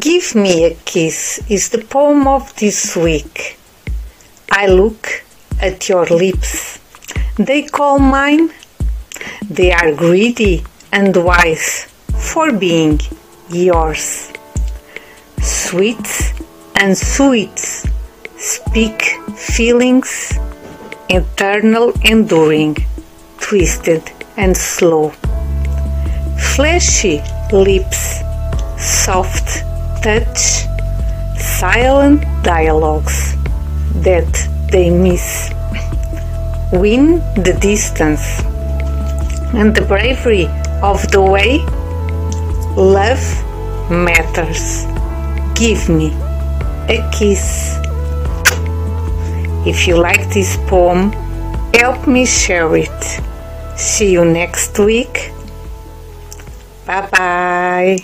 Give Me a Kiss is the poem of this week. I look at your lips. They call mine. They are greedy and wise for being yours. Sweet and sweet speak feelings, eternal, enduring, twisted and slow. Fleshy lips, soft touch, silent dialogues that they miss. Win the distance and the bravery of the way. Love matters. Give me a kiss. If you like this poem, help me share it. See you next week. Bye bye.